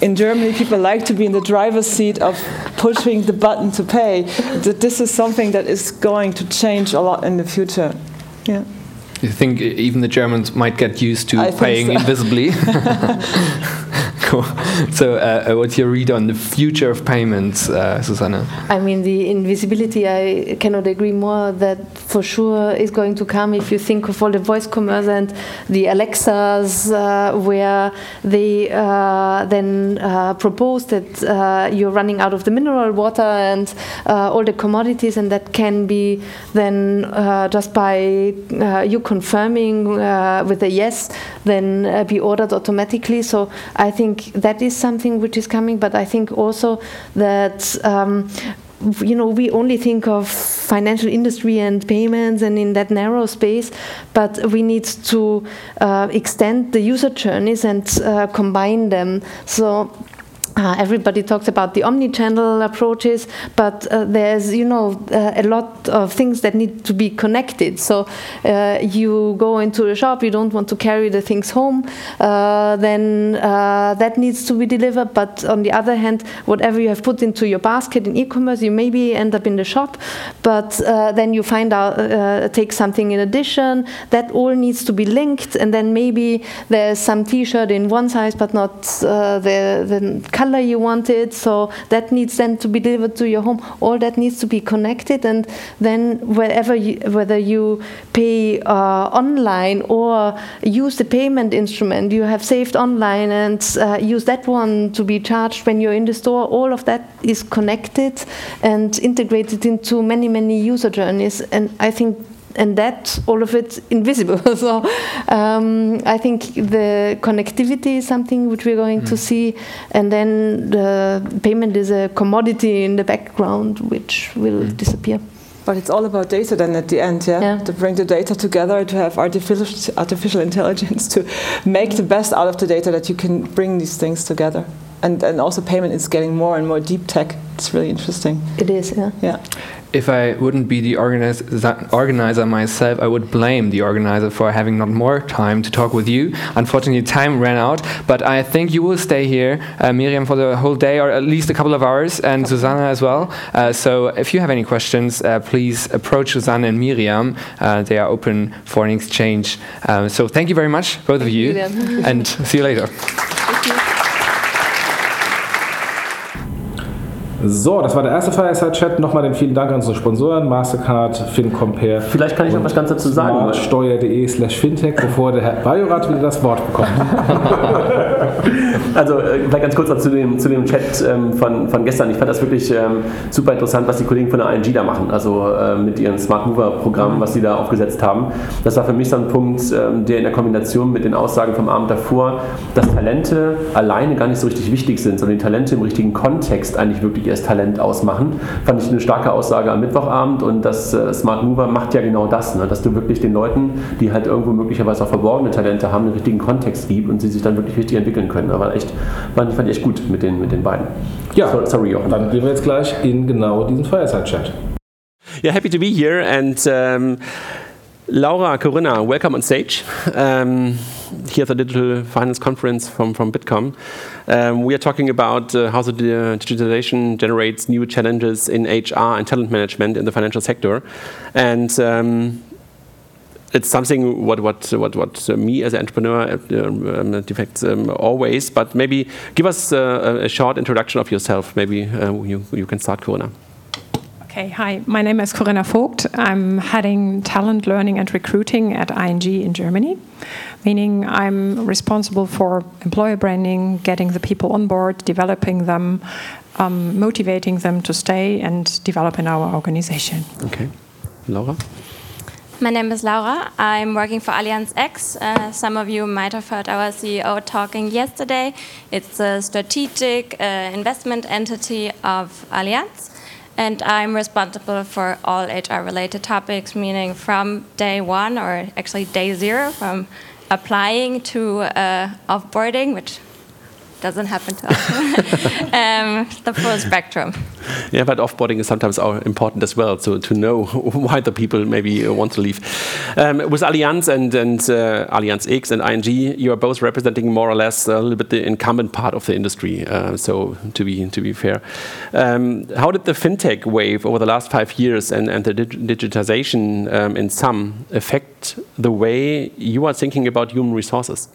in Germany, people like to be in the driver's seat of pushing the button to pay. That this is something that is going to change a lot in the future. Yeah. You think even the Germans might get used to I paying so. invisibly? cool. So, uh, uh, what's your read on the future of payments, uh, Susanna? I mean, the invisibility, I cannot agree more that for sure is going to come if you think of all the voice commerce and the Alexas, uh, where they uh, then uh, propose that you're running out of the mineral water and all the commodities, and that can be then just by you confirming with a yes, then be ordered automatically. So, I think that is something which is coming, but I think also that. Um, you know, we only think of financial industry and payments and in that narrow space, but we need to uh, extend the user journeys and uh, combine them. So uh, everybody talks about the omni-channel approaches, but uh, there's you know uh, a lot of things that need to be connected. So uh, you go into a shop, you don't want to carry the things home, uh, then uh, that needs to be delivered. But on the other hand, whatever you have put into your basket in e-commerce, you maybe end up in the shop, but then you find out take something in addition. That all needs to be linked, and then maybe there's some T-shirt in one size, but not the the color you want it. So that needs then to be delivered to your home. All that needs to be connected, and then wherever you, whether you pay uh, online or use the payment instrument you have saved online and uh, use that one to be charged when you're in the store, all of that is connected and integrated into many many user journeys. And I think and that all of it invisible. so um, I think the connectivity is something which we're going mm. to see, and then the payment is a commodity in the background which will mm. disappear. But it's all about data then at the end, yeah? yeah? To bring the data together, to have artificial, artificial intelligence to make the best out of the data that you can bring these things together. And, and also payment is getting more and more deep tech. It's really interesting. It is, yeah. Yeah if I wouldn't be the organizer myself, I would blame the organizer for having not more time to talk with you. Unfortunately, time ran out, but I think you will stay here, uh, Miriam, for the whole day or at least a couple of hours, and Susanna as well. Uh, so if you have any questions, uh, please approach Susanna and Miriam. Uh, they are open for an exchange. Um, so thank you very much, both thank of you, you and see you later. So, das war der erste Fireside-Chat. Nochmal den vielen Dank an unsere Sponsoren, Mastercard, FinCompare. Vielleicht kann ich noch was ganz dazu sagen. Steuer.de slash Fintech, bevor der Herr Bajorat wieder das Wort bekommt. also, äh, vielleicht ganz kurz noch zu dem, zu dem Chat ähm, von, von gestern. Ich fand das wirklich ähm, super interessant, was die Kollegen von der ING da machen. Also äh, mit ihrem Smart Mover-Programm, was sie da aufgesetzt haben. Das war für mich so ein Punkt, ähm, der in der Kombination mit den Aussagen vom Abend davor, dass Talente alleine gar nicht so richtig wichtig sind, sondern die Talente im richtigen Kontext eigentlich wirklich erst Talent ausmachen. Fand ich eine starke Aussage am Mittwochabend und das äh, Smart Mover macht ja genau das, ne? dass du wirklich den Leuten, die halt irgendwo möglicherweise auch verborgene Talente haben, den richtigen Kontext gibst und sie sich dann wirklich richtig entwickeln können. Aber echt, fand, fand ich echt gut mit den, mit den beiden. Ja, so, sorry, Jochen. Dann gehen wir jetzt gleich in genau diesen Fireside-Chat. Yeah, happy to be here and um, Laura Corinna, welcome on stage. Um, here at the Digital Finance Conference from, from Bitkom. Um, we are talking about uh, how the digitalization generates new challenges in HR and talent management in the financial sector. And um, it's something what what what what uh, me as an entrepreneur uh, um, defects um, always. But maybe give us uh, a short introduction of yourself. Maybe uh, you you can start, Corinna. Okay, hi. My name is Corinna Vogt. I'm heading talent learning and recruiting at ING in Germany, meaning I'm responsible for employer branding, getting the people on board, developing them, um, motivating them to stay and develop in our organization. Okay. Laura? My name is Laura. I'm working for Allianz X. Uh, some of you might have heard our CEO talking yesterday. It's a strategic uh, investment entity of Allianz. And I'm responsible for all HR related topics, meaning from day one, or actually day zero, from applying to uh, offboarding, which doesn't happen to us. um, the full spectrum. Yeah, but offboarding is sometimes important as well, so to know why the people maybe want to leave. Um, with Allianz and, and uh, Allianz X and ING, you are both representing more or less a little bit the incumbent part of the industry. Uh, so to be to be fair, um, how did the fintech wave over the last five years and, and the dig digitization um, in some affect the way you are thinking about human resources?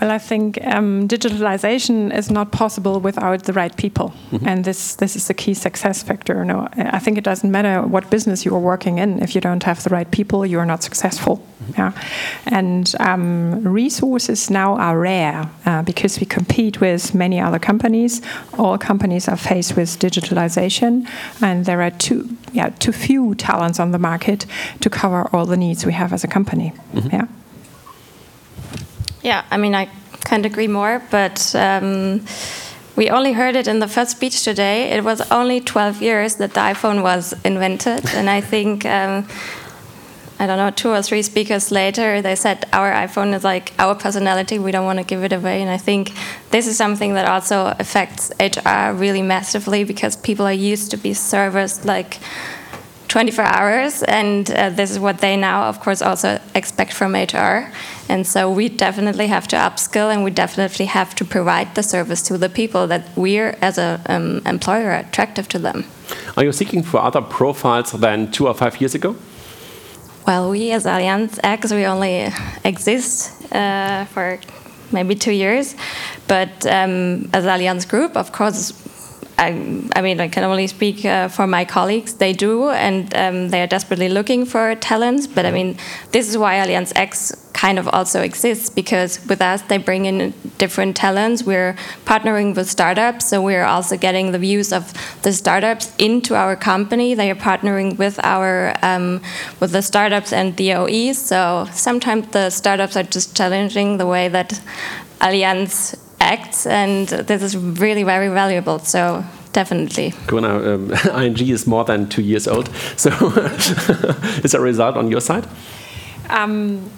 Well, I think um, digitalization is not possible without the right people, mm -hmm. and this this is the key success factor. No, I think it doesn't matter what business you are working in if you don't have the right people, you are not successful. Mm -hmm. Yeah, and um, resources now are rare uh, because we compete with many other companies. All companies are faced with digitalization, and there are too yeah too few talents on the market to cover all the needs we have as a company. Mm -hmm. Yeah. Yeah, I mean, I can't agree more, but um, we only heard it in the first speech today. It was only 12 years that the iPhone was invented, and I think. Um, I don't know, two or three speakers later, they said our iPhone is like our personality. We don't want to give it away. And I think this is something that also affects HR really massively because people are used to be serviced like 24 hours, and uh, this is what they now, of course, also expect from HR. And so we definitely have to upskill, and we definitely have to provide the service to the people that we're, as an um, employer, attractive to them. Are you seeking for other profiles than two or five years ago? Well, we as Allianz X, we only exist uh, for maybe two years, but um, as Allianz Group, of course, I, I, mean, I can only speak uh, for my colleagues. They do, and um, they are desperately looking for talents. But I mean, this is why Allianz X kind of also exists because with us they bring in different talents. We're partnering with startups, so we're also getting the views of the startups into our company. They are partnering with our um, with the startups and the OEs. So sometimes the startups are just challenging the way that Allianz acts, and this is really very valuable. So definitely. Gunnar, um, ING is more than two years old. So is a result on your side? Um,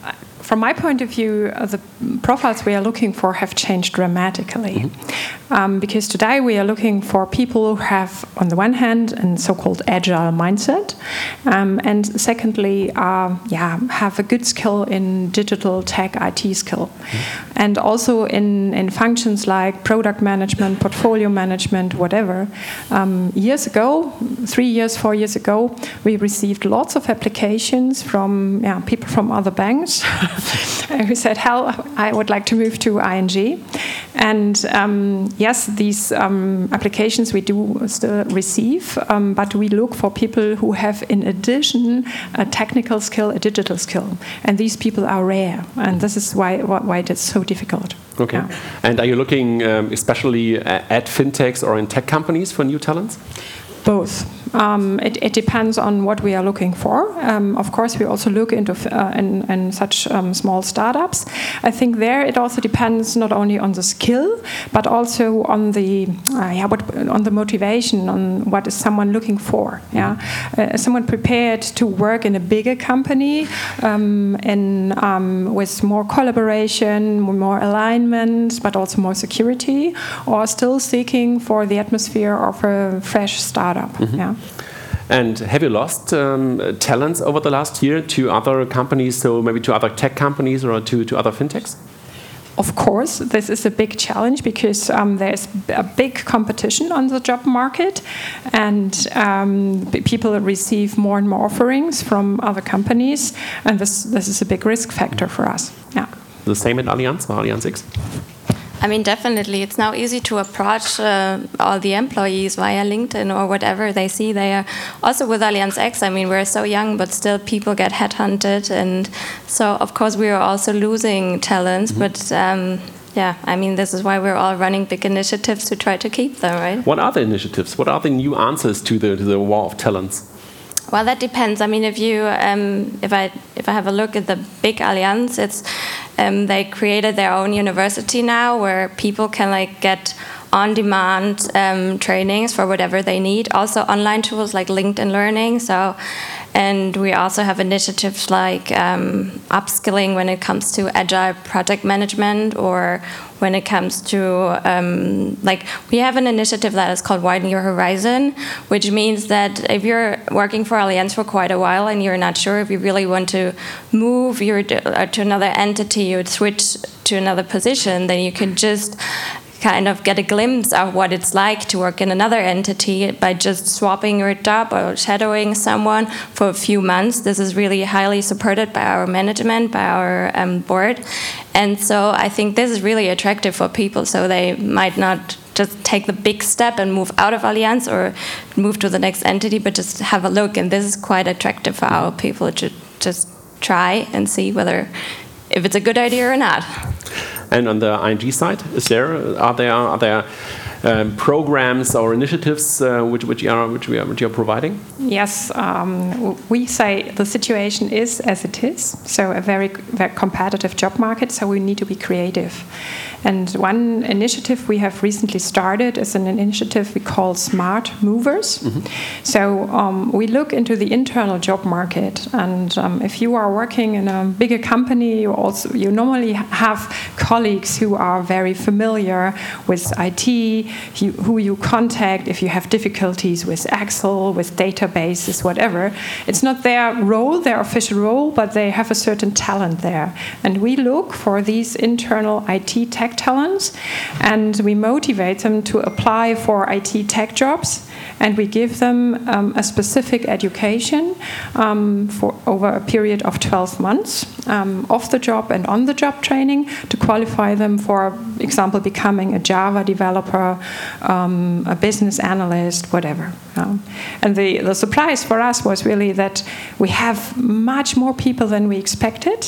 from my point of view, uh, the profiles we are looking for have changed dramatically. Mm -hmm. um, because today we are looking for people who have, on the one hand, a so called agile mindset, um, and secondly, uh, yeah, have a good skill in digital tech IT skill. Mm -hmm. And also in, in functions like product management, portfolio management, whatever. Um, years ago, three years, four years ago, we received lots of applications from yeah, people from other banks. who said, Hell, I would like to move to ING. And um, yes, these um, applications we do still receive, um, but we look for people who have, in addition, a technical skill, a digital skill. And these people are rare. And this is why, why it is so difficult. Okay. Yeah. And are you looking um, especially at fintechs or in tech companies for new talents? Both. Um, it, it, depends on what we are looking for. Um, of course, we also look into uh, in, in, such um, small startups. I think there it also depends not only on the skill, but also on the uh, yeah, what, on the motivation, on what is someone looking for. Yeah, uh, someone prepared to work in a bigger company, um, um, with more collaboration, more alignment, but also more security, or still seeking for the atmosphere of a fresh startup. Mm -hmm. Yeah. And have you lost um, talents over the last year to other companies, so maybe to other tech companies or to, to other fintechs? Of course, this is a big challenge because um, there's a big competition on the job market, and um, people receive more and more offerings from other companies, and this this is a big risk factor for us. Yeah. The same at Allianz or Allianz X? I mean, definitely. It's now easy to approach uh, all the employees via LinkedIn or whatever they see there. Also with Allianz X, I mean, we're so young, but still people get headhunted. And so, of course, we are also losing talents. Mm -hmm. But um, yeah, I mean, this is why we're all running big initiatives to try to keep them, right? What are the initiatives? What are the new answers to the, to the war of talents? Well, that depends. I mean, if you, um, if I, if I have a look at the big Allianz, it's um, they created their own university now where people can like get on-demand um, trainings for whatever they need. Also, online tools like LinkedIn Learning. So, and we also have initiatives like um, upskilling when it comes to agile project management or when it comes to um, like we have an initiative that is called widen your horizon which means that if you're working for allianz for quite a while and you're not sure if you really want to move your uh, to another entity or switch to another position then you can just kind of get a glimpse of what it's like to work in another entity by just swapping your job or shadowing someone for a few months. This is really highly supported by our management, by our um, board. And so I think this is really attractive for people. So they might not just take the big step and move out of Allianz or move to the next entity, but just have a look. And this is quite attractive for our people to just try and see whether if it's a good idea or not. And on the ING side, is there are there are there um, programs or initiatives uh, which which are which we are which you are providing? Yes, um, we say the situation is as it is. So a very, very competitive job market. So we need to be creative. And one initiative we have recently started is an initiative we call Smart Movers. Mm -hmm. So um, we look into the internal job market, and um, if you are working in a bigger company, you also you normally have colleagues who are very familiar with IT, who you contact if you have difficulties with Excel, with databases, whatever. It's not their role, their official role, but they have a certain talent there, and we look for these internal IT tech tech talents, and we motivate them to apply for IT tech jobs and we give them um, a specific education um, for over a period of 12 months um, off the job and on the job training to qualify them for example becoming a java developer um, a business analyst whatever um, and the, the surprise for us was really that we have much more people than we expected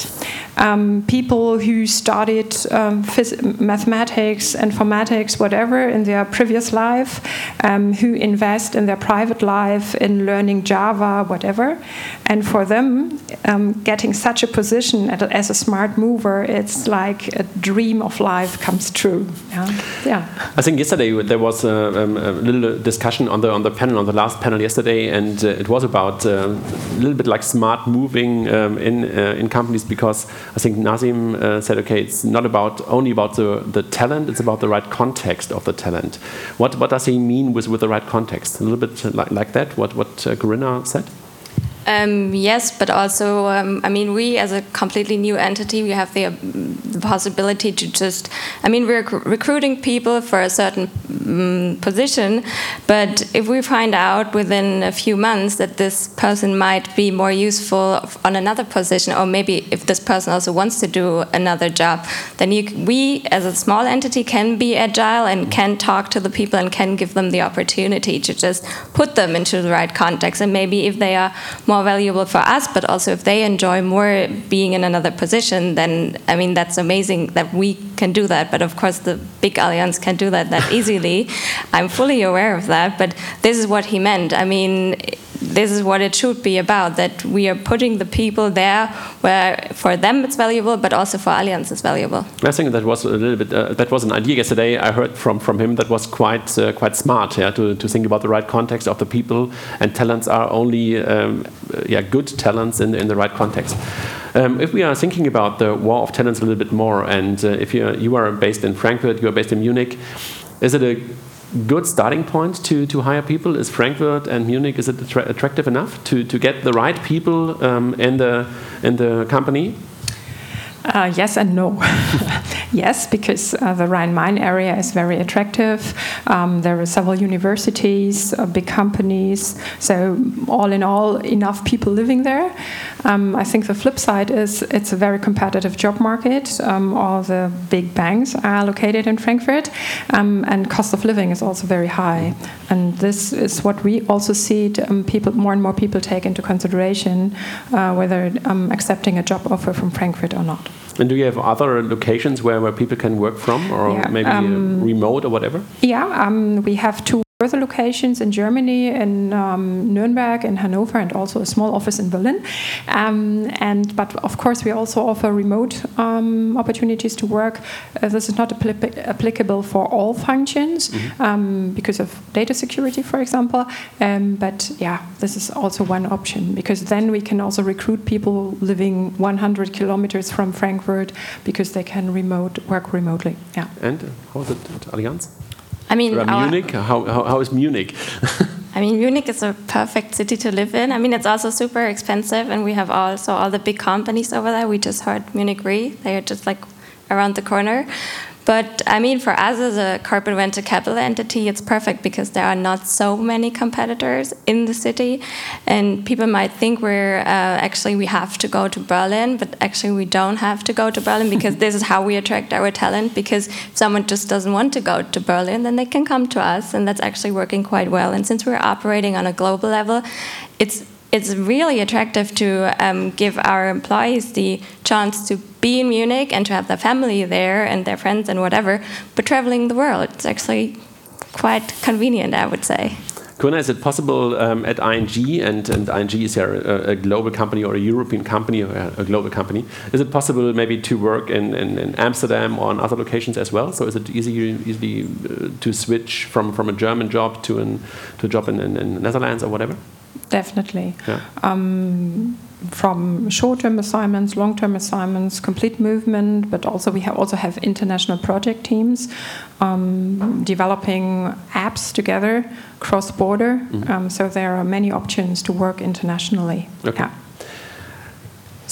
um, people who studied mathematics informatics whatever in their previous life who invest invest in their private life in learning Java, whatever. And for them, um, getting such a position as a smart mover, it's like a dream of life comes true. Yeah. yeah. I think yesterday there was a, um, a, little discussion on the on the panel on the last panel yesterday, and uh, it was about uh, a little bit like smart moving um, in uh, in companies because I think Nazim uh, said, okay, it's not about only about the the talent; it's about the right context of the talent. What what does he mean with with the right context? A little bit like, like that, what, what uh, Corinna said? Um, yes, but also, um, I mean, we as a completely new entity, we have the, the possibility to just, I mean, we're recruiting people for a certain um, position, but if we find out within a few months that this person might be more useful on another position, or maybe if this person also wants to do another job, then you, we as a small entity can be agile and can talk to the people and can give them the opportunity to just put them into the right context. And maybe if they are more valuable for us, but also if they enjoy more being in another position, then I mean that's amazing that we can do that. But of course, the big Allianz can do that that easily. I'm fully aware of that. But this is what he meant. I mean this is what it should be about that we are putting the people there where for them it's valuable but also for allianz it's valuable. I think that was a little bit uh, that was an idea yesterday. I heard from from him that was quite uh, quite smart yeah to, to think about the right context of the people. And talents are only um, yeah good talents in, in the right context. Um, if we are thinking about the war of talents a little bit more and uh, if you you are based in frankfurt you are based in munich is it a good starting point to, to hire people? Is Frankfurt and Munich is it attra attractive enough to, to get the right people um, in the in the company? Uh, yes and no. yes, because uh, the Rhine-Main area is very attractive. Um, there are several universities, uh, big companies. So all in all, enough people living there. Um, I think the flip side is it's a very competitive job market. Um, all the big banks are located in Frankfurt, um, and cost of living is also very high. And this is what we also see. Um, people, more and more people take into consideration uh, whether um, accepting a job offer from Frankfurt or not. And do you have other locations where, where people can work from, or Yeah, maybe uh, um, remote or whatever? Yeah, um, we have two further locations in Germany, in um, Nuremberg, in Hanover, and also a small office in Berlin. Um, and but of course, we also offer remote um, opportunities to work. Uh, this is not appli- applicable for all functions um, because of data security, for example. Um, but yeah, this is also one option because then we can also recruit people living 100 kilometers from Frankfurt because they can remote work remotely. Yeah. And uh, how's it at Allianz? I mean, Munich? How, how, how is Munich? I mean, Munich is a perfect city to live in. I mean, it's also super expensive, and we have also all the big companies over there. We just heard Munich Re; they are just like around the corner. But I mean, for us as a corporate venture capital entity, it's perfect because there are not so many competitors in the city, and people might think we're uh, actually we have to go to Berlin, but actually we don't have to go to Berlin because this is how we attract our talent. Because if someone just doesn't want to go to Berlin, then they can come to us, and that's actually working quite well. And since we're operating on a global level, it's it's really attractive to um, give our employees the chance to be in Munich and to have their family there and their friends and whatever, but traveling the world. It's actually quite convenient, I would say. Kuna, is it possible um, at ING, and, and ING is yeah a, a global company or a European company or a global company, is it possible maybe to work in, in, in Amsterdam or in other locations as well? So is it easy uh, to switch from, from a German job to, an, to a job in, in Netherlands or whatever? Definitely. Yeah. Um, from short-term assignments, long-term assignments, complete movement, but also we have also have international project teams um, developing apps together cross-border. Um, so there are many options to work internationally. Okay. Yeah.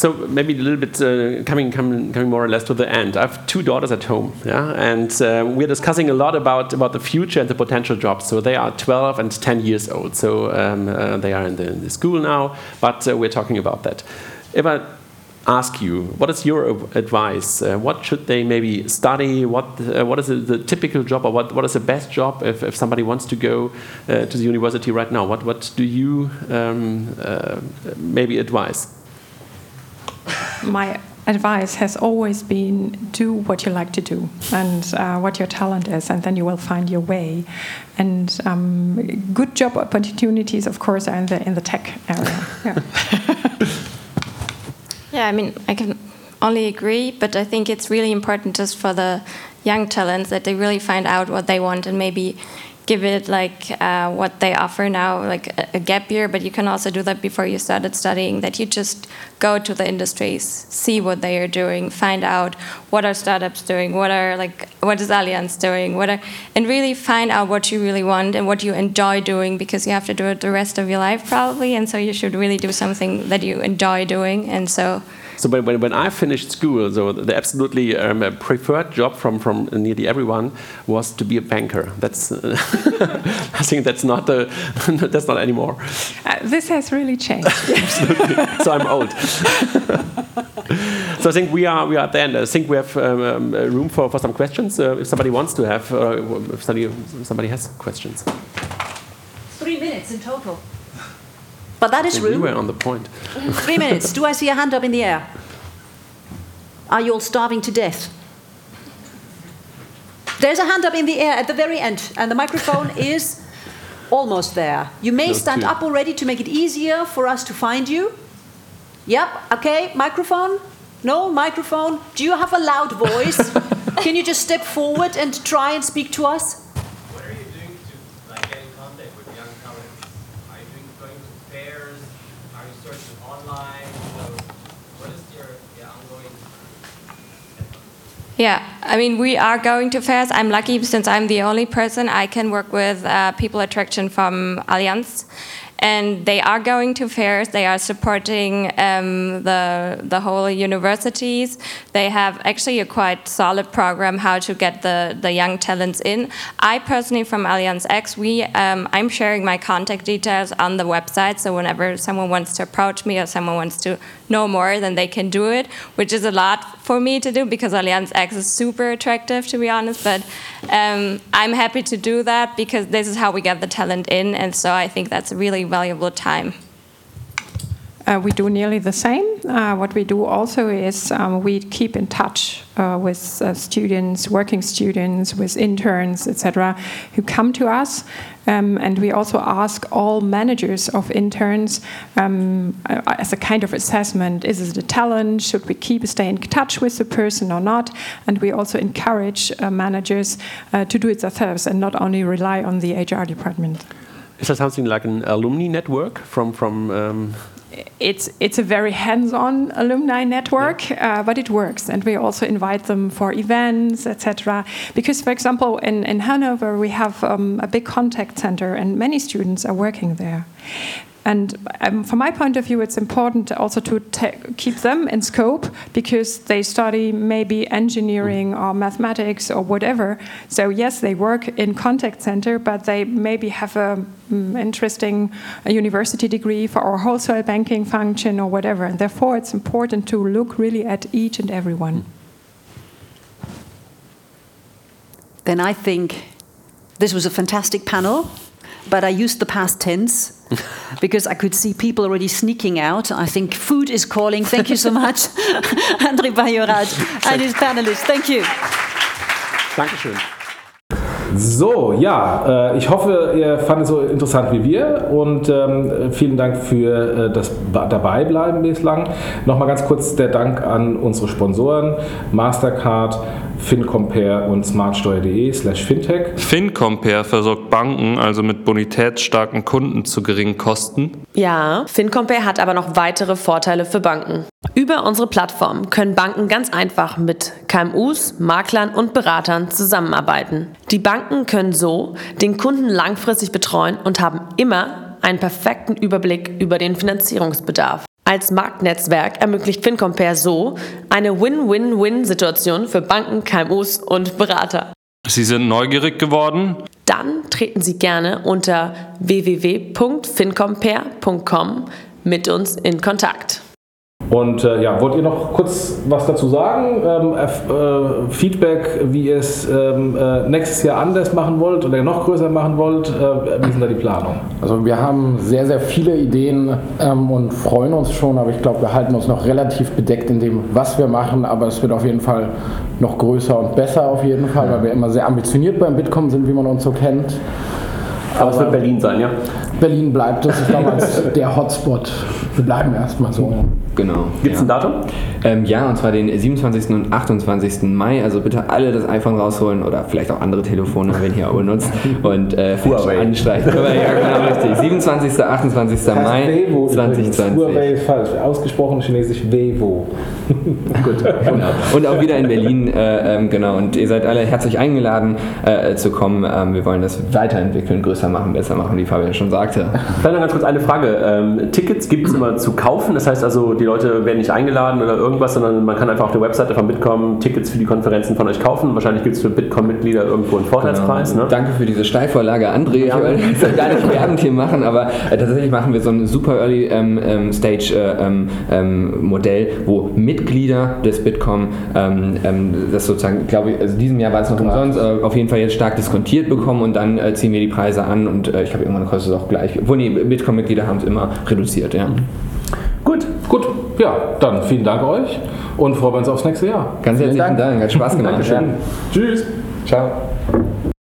So maybe a little bit uh, coming, coming coming more or less to the end. I have two daughters at home, yeah, and uh, we're discussing a lot about about the future and the potential jobs. So they are 12 and 10 years old. So um, uh, they are in the, in the school now, but uh, we're talking about that. If I ask you, what is your advice? Uh, what should they maybe study? What uh, what is the, the typical job, or what, what is the best job if, if somebody wants to go to the university right now? What what do you um, maybe advise? My advice has always been do what you like to do and uh, what your talent is, and then you will find your way. And um, good job opportunities, of course, are in the in the tech area. Yeah. Yeah, I mean, I can only agree, but I think it's really important just for the young talents that they really find out what they want and maybe give it like uh, what they offer now, like a, a gap year. But you can also do that before you started studying. That you just go to the industries, see what they are doing, find out what are startups doing, what are like what is Allianz doing, what are, and really find out what you really want and what you enjoy doing because you have to do it the rest of your life probably, and so you should really do something that you enjoy doing, and so. So when, when, when I finished school, so the absolutely um, preferred job from, from nearly everyone was to be a banker. That's uh, I think that's not the that's not anymore. Uh, this has really changed. Absolutely. so I'm old. so I think we are we are at the end. I think we have um, um, room for, for some questions. Uh, if somebody wants to have, uh, if somebody somebody has questions. Three minutes in total. But that is I is think we room. were on the point. Three minutes. Do I see a hand up in the air? Are you all starving to death? There's a hand up in the air at the very end, and the microphone is almost there. You may stand up already to make it easier for us to find you. Yep, okay, microphone? No, microphone? Do you have a loud voice? Can you just step forward and try and speak to us? What are you doing to like get in contact with young talents? Are you doing going to fairs? Are you searching online? So what is your yeah, ongoing Yeah, I mean, we are going to fairs. I'm lucky since I'm the only person I can work with uh, people attraction from Allianz. and they are going to fairs. They are supporting um, the the whole universities. They have actually a quite solid program how to get the the young talents in. I personally, from Allianz X, we um, I'm sharing my contact details on the website. So whenever someone wants to approach me or someone wants to know more, than they can do it, which is a lot for me to do because Allianz X is super attractive, to be honest. But um, I'm happy to do that because this is how we get the talent in, and so I think that's a really valuable time. Uh, we do nearly the same. Uh, what we do also is um, we keep in touch uh, with uh, students, working students, with interns, etc., who come to us. Um, and we also ask all managers of interns um, uh, as a kind of assessment is it a talent? Should we keep stay in touch with the person or not? And we also encourage uh, managers to do it themselves and not only rely on the HR department. Is that something like an alumni network from from um it's it's a very hands-on alumni network, uh, but it works, and we also invite them for events, etc. Because, for example, in in Hanover we have um, a big contact center, and many students are working there. And um, from my point of view, it's important also to keep them in scope because they study maybe engineering or mathematics or whatever. So yes, they work in contact center, but they maybe have a um, interesting university degree for our wholesale banking function or whatever. And therefore, it's important to look really at each and every one. Then I think this was a fantastic panel but I used the past tense because I could see people already sneaking out. I think food is calling. Thank you so much, André Bajorat and his panelists. Thank you. Dankeschön. So, ja, äh, ich hoffe, ihr fandet es so interessant wie wir und ähm, vielen Dank für äh, das Dabeibleiben bislang. Nochmal ganz kurz der Dank an unsere Sponsoren Mastercard, FinCompare und smartsteuer.de slash fintech. FinCompare versorgt Banken also mit bonitätsstarken Kunden zu geringen Kosten. Ja, FinCompare hat aber noch weitere Vorteile für Banken. Über unsere Plattform können Banken ganz einfach mit KMUs, Maklern und Beratern zusammenarbeiten. Die Banken können so den Kunden langfristig betreuen und haben immer einen perfekten Überblick über den Finanzierungsbedarf. Als Marktnetzwerk ermöglicht FinCompare so eine Win-Win-Win-Situation für Banken, KMUs und Berater. Sie sind neugierig geworden? Dann treten Sie gerne unter www.fincompare.com mit uns in Kontakt. Und äh, ja, wollt ihr noch kurz was dazu sagen? Ähm, äh, Feedback, wie ihr es ähm, äh, nächstes Jahr anders machen wollt oder noch größer machen wollt? Äh, wie sind da die Planungen? Also wir haben sehr, sehr viele Ideen ähm, und freuen uns schon, aber ich glaube, wir halten uns noch relativ bedeckt in dem, was wir machen, aber es wird auf jeden Fall noch größer und besser auf jeden Fall, weil wir immer sehr ambitioniert beim Bitkom sind, wie man uns so kennt. Aber, aber es wird Berlin sein, ja? Berlin bleibt, das ist damals der Hotspot. Wir bleiben erstmal so. Genau. Gibt es ja. ein Datum? Ähm, ja, und zwar den 27. und 28. Mai. Also bitte alle das iPhone rausholen oder vielleicht auch andere Telefone, wenn ihr auch benutzt. Und äh, Huawei. anstreichen. ja, genau, richtig. 27. 28. Mai Weivo 2020. Huawei falsch. Ausgesprochen chinesisch Weivo. Gut. Genau. Und auch wieder in Berlin. Äh, ähm, genau. Und ihr seid alle herzlich eingeladen äh, zu kommen. Ähm, wir wollen das weiterentwickeln, größer machen, besser machen, wie Fabian schon sagte. Dann noch ganz kurz eine Frage. Ähm, Tickets gibt es immer zu kaufen. Das heißt also, die Leute werden nicht eingeladen oder irgendwas, sondern man kann einfach auf der Webseite von Bitkom Tickets für die Konferenzen von euch kaufen. Wahrscheinlich gibt es für Bitkom-Mitglieder irgendwo einen Vorteilspreis. Genau. Ne? Danke für diese Steilvorlage, André. Ja. Ich will gar nicht Werbung hier machen, aber äh, tatsächlich machen wir so ein super Early ähm, ähm, Stage äh, ähm, ähm, Modell, wo Mitglieder des Bitkom ähm, das sozusagen, glaube ich, also diesem Jahr war es noch umsonst, äh, auf jeden Fall jetzt stark diskontiert bekommen und dann äh, ziehen wir die Preise an und äh, ich habe irgendwann kostet es auch gleich. Obwohl, nee, Bitkom-Mitglieder haben es immer reduziert, ja. Gut, gut. Ja, dann vielen Dank euch und freuen wir uns aufs nächste Jahr. Ganz herzlichen Dank. Dank. Hat Spaß gemacht. Dankeschön. Tschüss. Ciao.